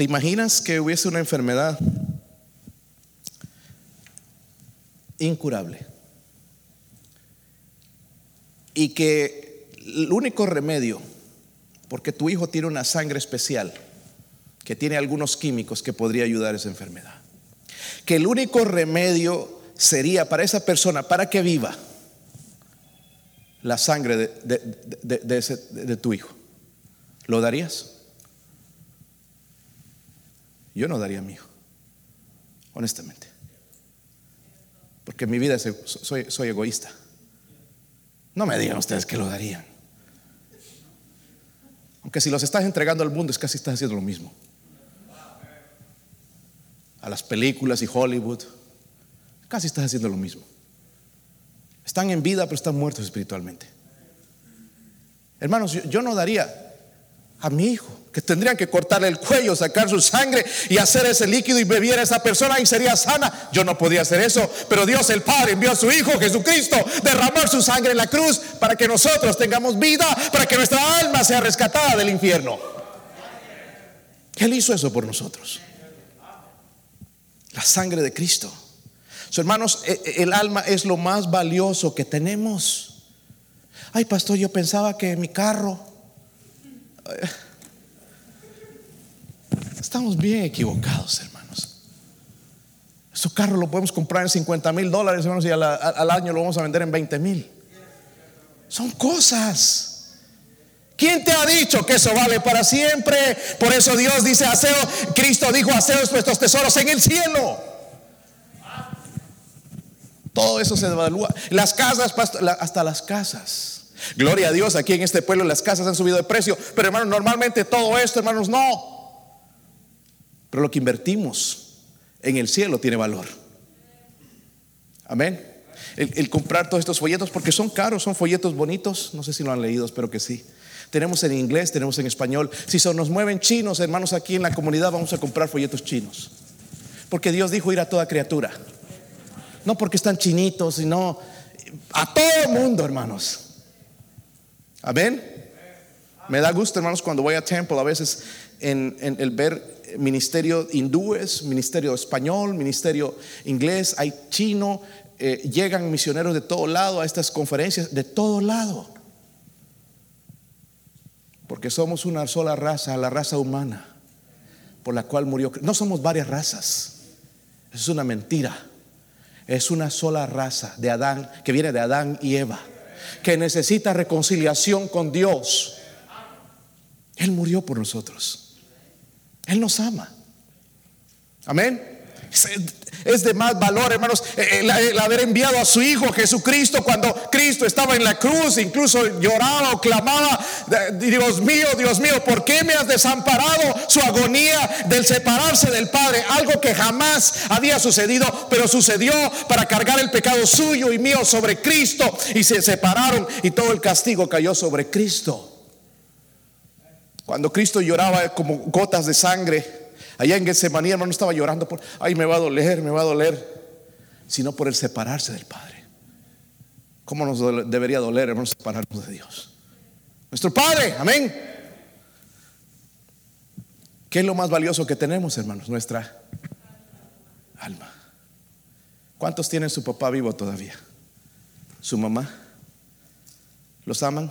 ¿Te imaginas que hubiese una enfermedad incurable? Y que el único remedio, porque tu hijo tiene una sangre especial, que tiene algunos químicos que podría ayudar a esa enfermedad, que el único remedio sería para esa persona, para que viva, la sangre de, de tu hijo. ¿Lo darías? Yo no daría hijo, honestamente. Porque en mi vida soy, soy egoísta. No me digan ustedes que lo darían. Aunque si los estás entregando al mundo es casi estás haciendo lo mismo. A las películas y Hollywood, casi estás haciendo lo mismo. Están en vida pero están muertos espiritualmente. Hermanos, yo no daría a mi hijo, que tendrían que cortarle el cuello, sacar su sangre y hacer ese líquido y bebiera esa persona y sería sana. Yo no podía hacer eso, pero Dios el Padre envió a su Hijo Jesucristo derramar su sangre en la cruz para que nosotros tengamos vida, para que nuestra alma sea rescatada del infierno. Él hizo eso por nosotros. La sangre de Cristo. hermanos, e, e, el alma es lo más valioso que tenemos. Ay, pastor, yo pensaba que mi carro Estamos bien equivocados, hermanos. Su carro lo podemos comprar en 50 mil dólares, hermanos, y al, año lo vamos a vender en 20 mil. Son cosas. ¿Quién te ha dicho que eso vale para siempre? Por eso Dios dice, aseo, Cristo dijo, haceos vuestros tesoros en el cielo. Todo eso se evalúa. Las casas, hasta las casas. Gloria a Dios, aquí en este pueblo las casas han subido de precio, pero hermanos, normalmente todo esto, hermanos, no. Pero lo que invertimos en el cielo tiene valor. Amén. El, comprar todos estos folletos, porque son caros, son folletos bonitos, no sé si lo han leído, espero que sí. Tenemos en inglés, tenemos en español. Si se nos mueven chinos, hermanos, aquí en la comunidad vamos a comprar folletos chinos. Porque Dios dijo ir a toda criatura. No porque están chinitos, sino a todo el mundo, hermanos. Amén. Me da gusto, hermanos, cuando voy a Temple, a veces en, el ver ministerio hindúes, ministerio español, ministerio inglés, hay chino, eh, llegan misioneros de todo lado a estas conferencias, de todo lado. Porque somos una sola raza, la raza humana, por la cual murió. No somos varias razas, es una mentira. Es una sola raza de Adán, que viene de Adán y Eva que necesita reconciliación con Dios. Él murió por nosotros. Él nos ama. Amén. Es de más valor, hermanos, eh, el, haber enviado a su Hijo Jesucristo cuando Cristo estaba en la cruz, incluso lloraba o clamaba, Dios mío, Dios mío, ¿por qué me has desamparado? Su agonía del separarse del Padre, algo que jamás había sucedido, pero sucedió para cargar el pecado suyo y mío sobre Cristo y se separaron y todo el castigo cayó sobre Cristo. Cuando Cristo lloraba como gotas de sangre, Allá en Getsemaní, hermano, estaba llorando por, ay, me va a doler, me va a doler, sino por el separarse del Padre. ¿Cómo nos debería doler, hermano, separarnos de Dios? Nuestro Padre, amén. ¿Qué es lo más valioso que tenemos, hermanos? Nuestra alma. ¿Cuántos tienen su papá vivo todavía? ¿Su mamá? ¿Los aman?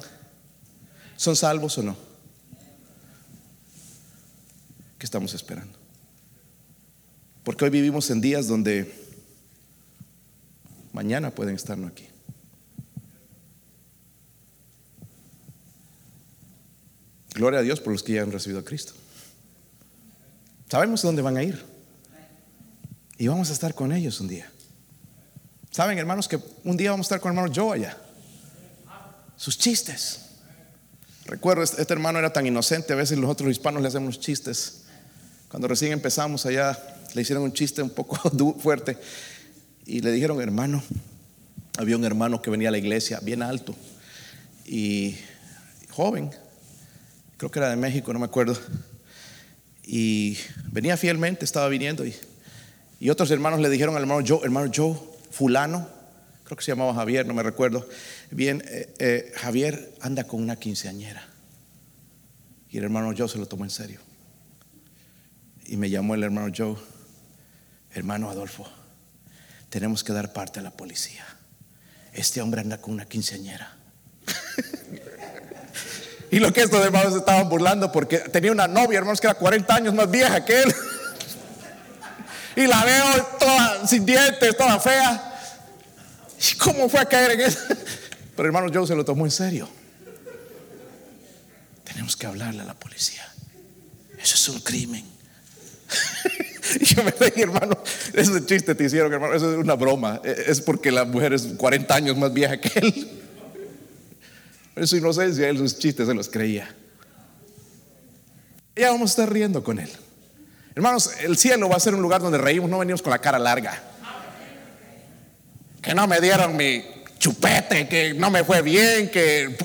¿Son salvos o no? ¿Qué estamos esperando? Porque hoy vivimos en días donde mañana pueden estar no aquí. Gloria a Dios por los que ya han recibido a Cristo. Sabemos dónde van a ir. Y vamos a estar con ellos un día. Saben, hermanos, que un día vamos a estar con hermano Joe allá. Sus chistes. Recuerdo, este, este hermano era tan inocente, a veces nosotros hispanos le hacemos chistes. Cuando recién empezamos allá, le hicieron un chiste un poco fuerte y le dijeron, hermano, había un hermano que venía a la iglesia bien alto y joven, creo que era de México, no me acuerdo, y venía fielmente, estaba viniendo y, y otros hermanos le dijeron al hermano Joe, hermano Joe, fulano, creo que se llamaba Javier, no me recuerdo, bien, eh, eh, Javier anda con una quinceañera. Y el hermano Joe se lo tomó en serio. Y me llamó el hermano Joe hermano Adolfo, tenemos que dar parte a la policía. Este hombre anda con una quinceañera. y lo que estos hermanos estaban burlando porque tenía una novia, hermanos, que era 40 años más vieja que él. y la veo toda sin dientes, toda fea. ¿Y cómo fue a caer en eso? Pero hermano Joe se lo tomó en serio. Tenemos que hablarle a la policía. Eso es un crimen. Y yo me dije, hermano, ese chiste te hicieron, hermano, eso es una broma. E, es porque la mujer es 40 años más vieja que él. Pero su inocencia, él sus chistes se los creía. Ya vamos a estar riendo con él. Hermanos, el cielo va a ser un lugar donde reímos, no venimos con la cara larga. Que no me dieron mi chupete, que no me fue bien, que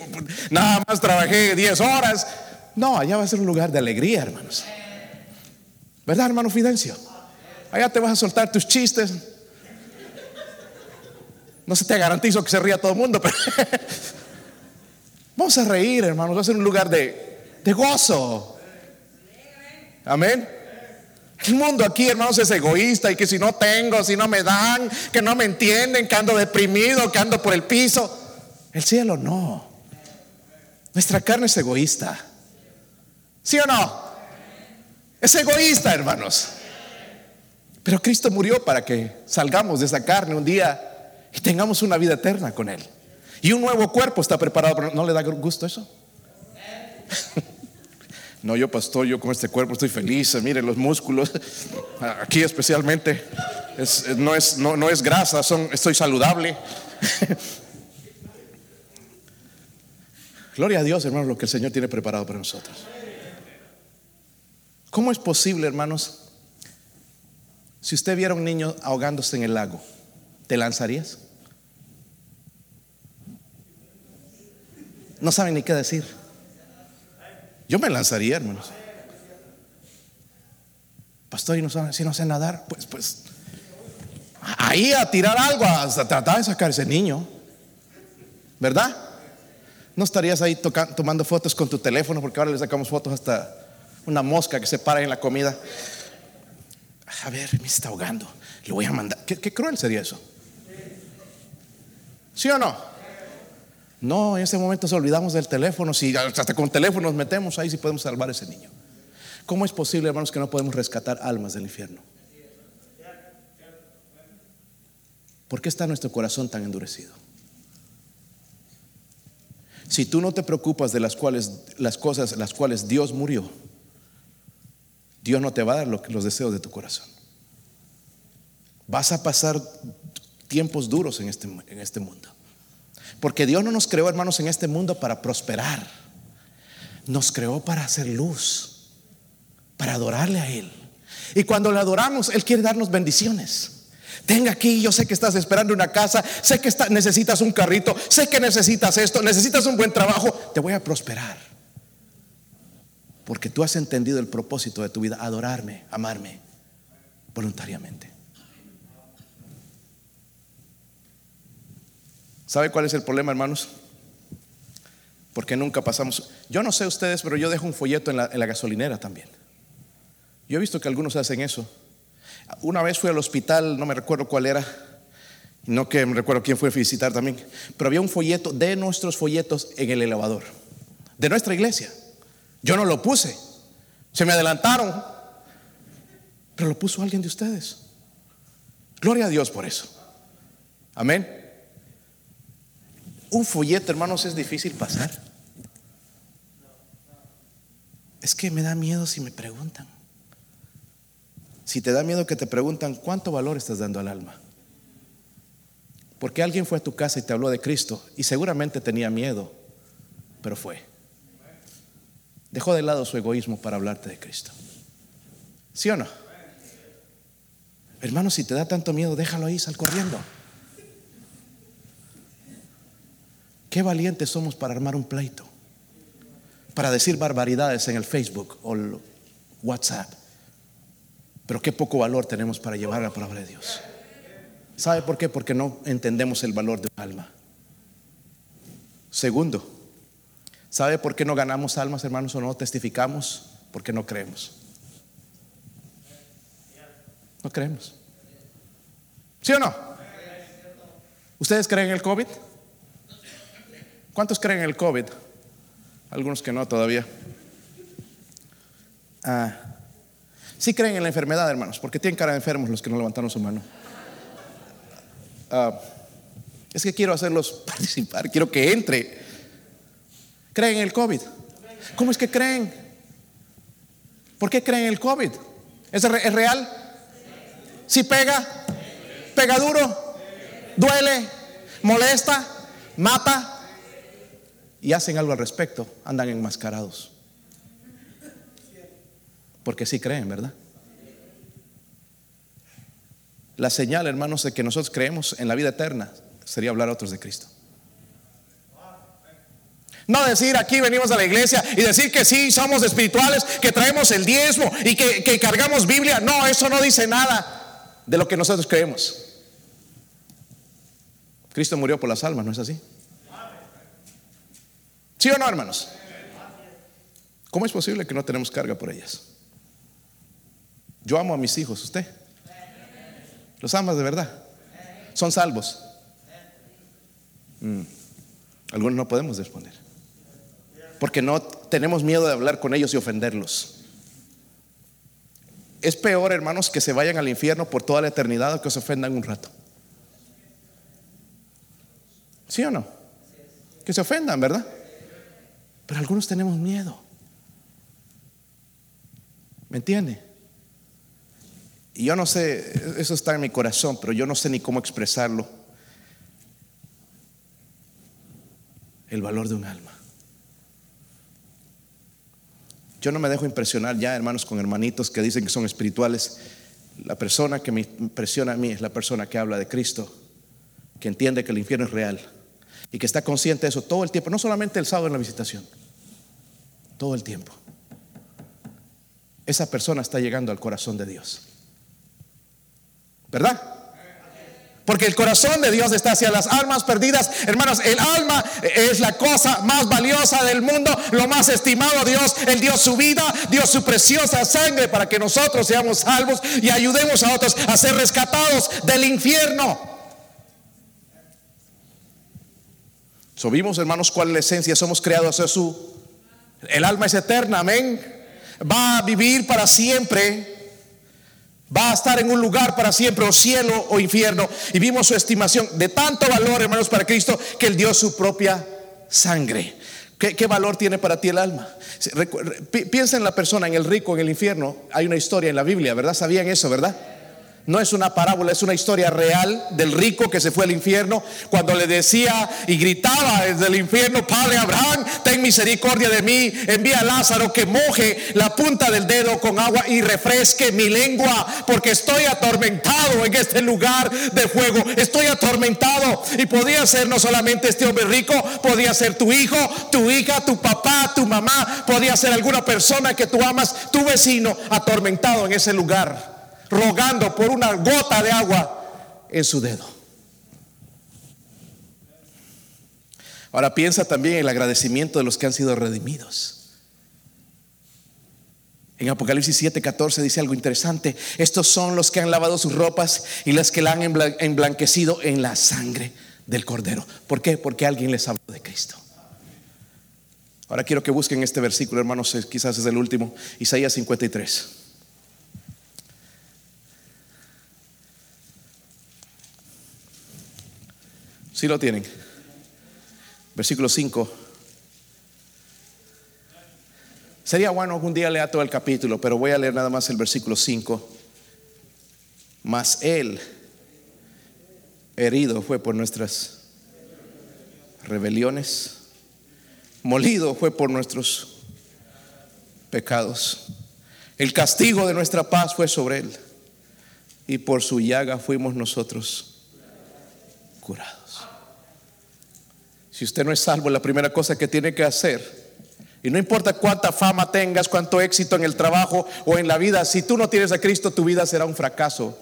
nada más trabajé 10 horas. No, allá va a ser un lugar de alegría, hermanos. ¿Verdad, hermano Fidencio? Allá te vas a soltar tus chistes. No se te garantizo que se ría todo el mundo, pero vamos a reír, hermanos. Va a ser un lugar de, de gozo. Amén. El mundo aquí, hermanos, es egoísta y que si no tengo, si no me dan, que no me entienden, que ando deprimido, que ando por el piso. El cielo no. Nuestra carne es egoísta. ¿Sí o no? Es egoísta, hermanos. Pero Cristo murió para que salgamos de esa carne un día y tengamos una vida eterna con Él. Y un nuevo cuerpo está preparado, pero ¿no le da gusto eso? No, yo pastor, yo con este cuerpo estoy feliz, mire los músculos, aquí especialmente, no, es, no, es grasa, son, estoy saludable. Gloria a Dios, hermanos, lo que el Señor tiene preparado para nosotros. ¿Cómo es posible, hermanos? Si usted viera a un niño ahogándose en el lago, ¿te lanzarías? No saben ni qué decir. Yo me lanzaría, hermanos. Pastor, y no sabe, si no sé nadar, pues, pues, ahí a tirar algo, hasta tratar de sacar ese niño, ¿verdad? No estarías ahí tomando fotos con tu teléfono, porque ahora le sacamos fotos hasta una mosca que se para en la comida. A ver, me está ahogando. Le voy a mandar. ¿Qué, cruel sería eso? ¿Sí o no? No, en ese momento se olvidamos del teléfono. Si hasta con teléfono nos metemos ahí, si podemos salvar a ese niño. ¿Cómo es posible, hermanos, que no podemos rescatar almas del infierno? ¿Por qué está nuestro corazón tan endurecido? Si tú no te preocupas de las cuales las cosas las cuales Dios murió, Dios no te va a dar los deseos de tu corazón. Vas a pasar tiempos duros en este, en este mundo. Porque Dios no nos creó, hermanos, en este mundo para prosperar. Nos creó para hacer luz, para adorarle a Él. Y cuando le adoramos, Él quiere darnos bendiciones. Tenga aquí, yo sé que estás esperando una casa, sé que necesitas un carrito, sé que necesitas esto, necesitas un buen trabajo, te voy a prosperar. Porque tú has entendido el propósito de tu vida, adorarme, amarme voluntariamente. ¿Sabe cuál es el problema, hermanos? Porque nunca pasamos. Yo no sé ustedes, pero yo dejo un folleto en la, gasolinera también. Yo he visto que algunos hacen eso. Una vez fui al hospital, no me recuerdo cuál era, no que me recuerdo quién fue a visitar también, pero había un folleto de nuestros folletos en el elevador, de nuestra iglesia. Yo no lo puse, se me adelantaron, pero lo puso alguien de ustedes. Gloria a Dios por eso. Amén. Un folleto, hermanos, es difícil pasar. Es que me da miedo si me preguntan. Si te da miedo que te preguntan cuánto valor estás dando al alma. Porque alguien fue a tu casa y te habló de Cristo y seguramente tenía miedo, pero fue. Dejó de lado su egoísmo para hablarte de Cristo. ¿Sí o no? Hermano, si te da tanto miedo, déjalo ahí, sal corriendo. Qué valientes somos para armar un pleito, para decir barbaridades en el Facebook o el WhatsApp. Pero qué poco valor tenemos para llevar la palabra de Dios. ¿Sabe por qué? Porque no entendemos el valor de un alma. Segundo, ¿sabe por qué no ganamos almas, hermanos, o no testificamos? Porque no creemos. No creemos. ¿Sí o no? ¿Ustedes creen en el COVID? ¿Cuántos creen en el COVID? Algunos que no todavía. Ah, Sí creen en la enfermedad, hermanos, porque tienen cara de enfermos los que no levantaron su mano. Ah, es que quiero hacerlos participar, quiero que entre. ¿Creen en el COVID? ¿Cómo es que creen? ¿Por qué creen en el COVID? ¿Es, es real? ¿Si pega? ¿Pega duro? ¿Duele? ¿Molesta? ¿Mata? Y hacen algo al respecto, andan enmascarados. Porque sí creen, ¿verdad? La señal, hermanos, de que nosotros creemos en la vida eterna sería hablar a otros de Cristo. No decir aquí venimos a la iglesia y decir que sí, somos espirituales, que traemos el diezmo y que, que cargamos Biblia. No, eso no dice nada de lo que nosotros creemos. Cristo murió por las almas, ¿no es así? ¿Sí o no, hermanos? ¿Cómo es posible que no tenemos carga por ellas? Yo amo a mis hijos, ¿usted? ¿Los amas de verdad? ¿Son salvos? Mm. Algunos no podemos responder. Porque no tenemos miedo de hablar con ellos y ofenderlos. Es peor, hermanos, que se vayan al infierno por toda la eternidad o que se ofendan un rato. ¿Sí o no? Que se ofendan, ¿verdad? Pero algunos tenemos miedo. ¿Me entiende? Y yo no sé, eso está en mi corazón, pero yo no sé ni cómo expresarlo. El valor de un alma. Yo no me dejo impresionar ya, hermanos, con hermanitos que dicen que son espirituales. La persona que me impresiona a mí es la persona que habla de Cristo, que entiende que el infierno es real y que está consciente de eso todo el tiempo, no solamente el sábado en la visitación, todo el tiempo. Esa persona está llegando al corazón de Dios. ¿Verdad? Porque el corazón de Dios está hacia las almas perdidas. Hermanos, el alma es la cosa más valiosa del mundo, lo más estimado Dios. Él dio su vida, dio su preciosa sangre para que nosotros seamos salvos y ayudemos a otros a ser rescatados del infierno. Subimos, hermanos, cuál es la esencia. Somos creados a su. El alma es eterna, amén. Va a vivir para siempre Va a estar en un lugar para siempre, o cielo o infierno. Y vimos su estimación de tanto valor, hermanos, para Cristo, que Él dio su propia sangre. ¿Qué, valor tiene para ti el alma? Piensa en la persona, en el rico, en el infierno. Hay una historia en la Biblia, ¿verdad? ¿Sabían eso, verdad? No es una parábola, es una historia real del rico que se fue al infierno cuando le decía y gritaba desde el infierno, Padre Abraham, ten misericordia de mí, envía a Lázaro que moje la punta del dedo con agua y refresque mi lengua, porque estoy atormentado en este lugar de fuego, estoy atormentado. Y podía ser no solamente este hombre rico, podía ser tu hijo, tu hija, tu papá, tu mamá, podía ser alguna persona que tú amas, tu vecino, atormentado en ese lugar rogando por una gota de agua en su dedo. Ahora piensa también en el agradecimiento de los que han sido redimidos. En Apocalipsis 7:14 dice algo interesante. Estos son los que han lavado sus ropas y las que la han emblanquecido en la sangre del cordero. ¿Por qué? Porque alguien les habló de Cristo. Ahora quiero que busquen este versículo, hermanos, quizás es el último, Isaías 53. Si lo tienen. Versículo 5. Sería bueno un día leer todo el capítulo, pero voy a leer nada más el versículo 5. Mas Él, herido fue por nuestras rebeliones, molido fue por nuestros pecados. El castigo de nuestra paz fue sobre Él, y por su llaga fuimos nosotros curados. Si usted no es salvo, la primera cosa que tiene que hacer, y no importa cuánta fama tengas, cuánto éxito en el trabajo o en la vida, si tú no tienes a Cristo, tu vida será un fracaso.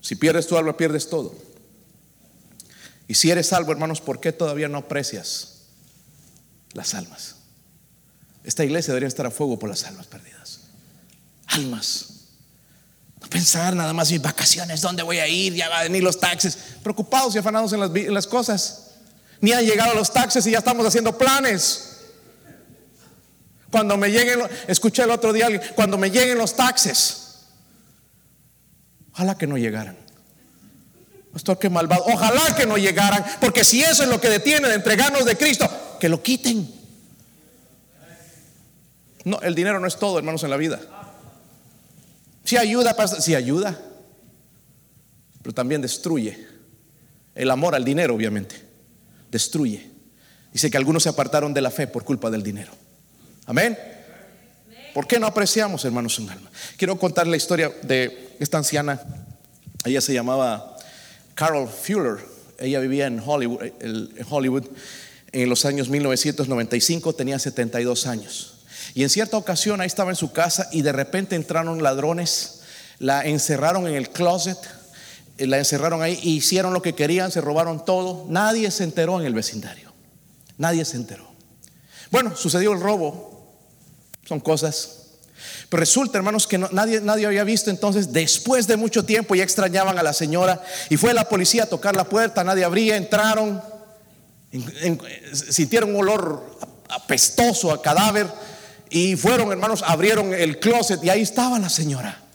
Si pierdes tu alma, pierdes todo. Y si eres salvo, hermanos, ¿por qué todavía no aprecias las almas? Esta iglesia debería estar a fuego por las almas perdidas. Almas pensar nada más mis vacaciones, dónde voy a ir, ya van a venir los taxes, preocupados y afanados en las, cosas. Ni han llegado los taxes y ya estamos haciendo planes. Cuando me lleguen, escuché el otro día, cuando me lleguen los taxes, ojalá que no llegaran. Pastor, qué malvado. Ojalá que no llegaran, porque si eso es lo que detiene de entregarnos de Cristo, que lo quiten. No, el dinero no es todo, hermanos, en la vida. Si ayuda, si ayuda, pero también destruye. El amor al dinero, obviamente, destruye. Dice que algunos se apartaron de la fe por culpa del dinero. Amén. ¿Por qué no apreciamos, hermanos, un alma? Quiero contar la historia de esta anciana. Ella se llamaba Carol Fuller. Ella vivía en Hollywood, en Hollywood en los años 1995, tenía 72 años. Y en cierta ocasión ahí estaba en su casa y de repente entraron ladrones, la encerraron en el closet, eh, la encerraron ahí, e hicieron lo que querían, se robaron todo. Nadie se enteró en el vecindario. Nadie se enteró. Bueno, sucedió el robo. Son cosas. Pero resulta, hermanos, que nadie, nadie había visto entonces, después de mucho tiempo, ya extrañaban a la señora. Y fue la policía a tocar la puerta, nadie abría, entraron, sintieron un olor apestoso a cadáver y fueron, hermanos, abrieron el closet y ahí estaba la señora.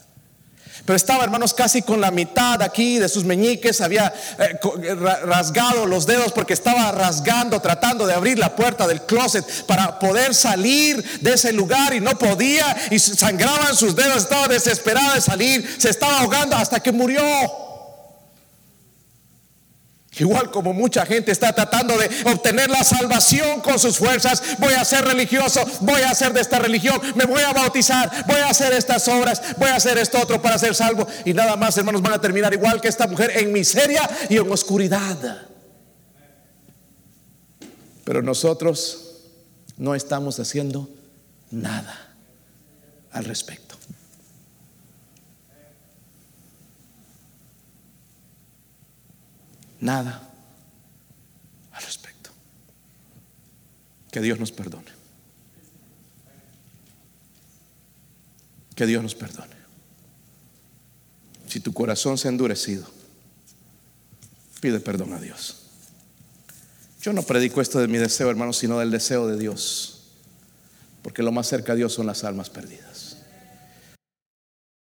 Pero estaba, hermanos, casi con la mitad aquí de sus meñiques, había eh, eh, rasgado los dedos porque estaba rasgando, tratando de abrir la puerta del closet para poder salir de ese lugar y no podía y sangraban sus dedos, estaba desesperada de salir, se estaba ahogando hasta que murió. Igual como mucha gente está tratando de obtener la salvación con sus fuerzas, voy a ser religioso, voy a ser de esta religión, me voy a bautizar, voy a hacer estas obras, voy a hacer esto otro para ser salvo. Y nada más, hermanos, van a terminar igual que esta mujer en miseria y en oscuridad. Pero nosotros no estamos haciendo nada al respecto. Nada al respecto. Que Dios nos perdone. Que Dios nos perdone. Si tu corazón se ha endurecido, pide perdón a Dios. Yo no predico esto de mi deseo, hermano, sino del deseo de Dios. Porque lo más cerca a Dios son las almas perdidas.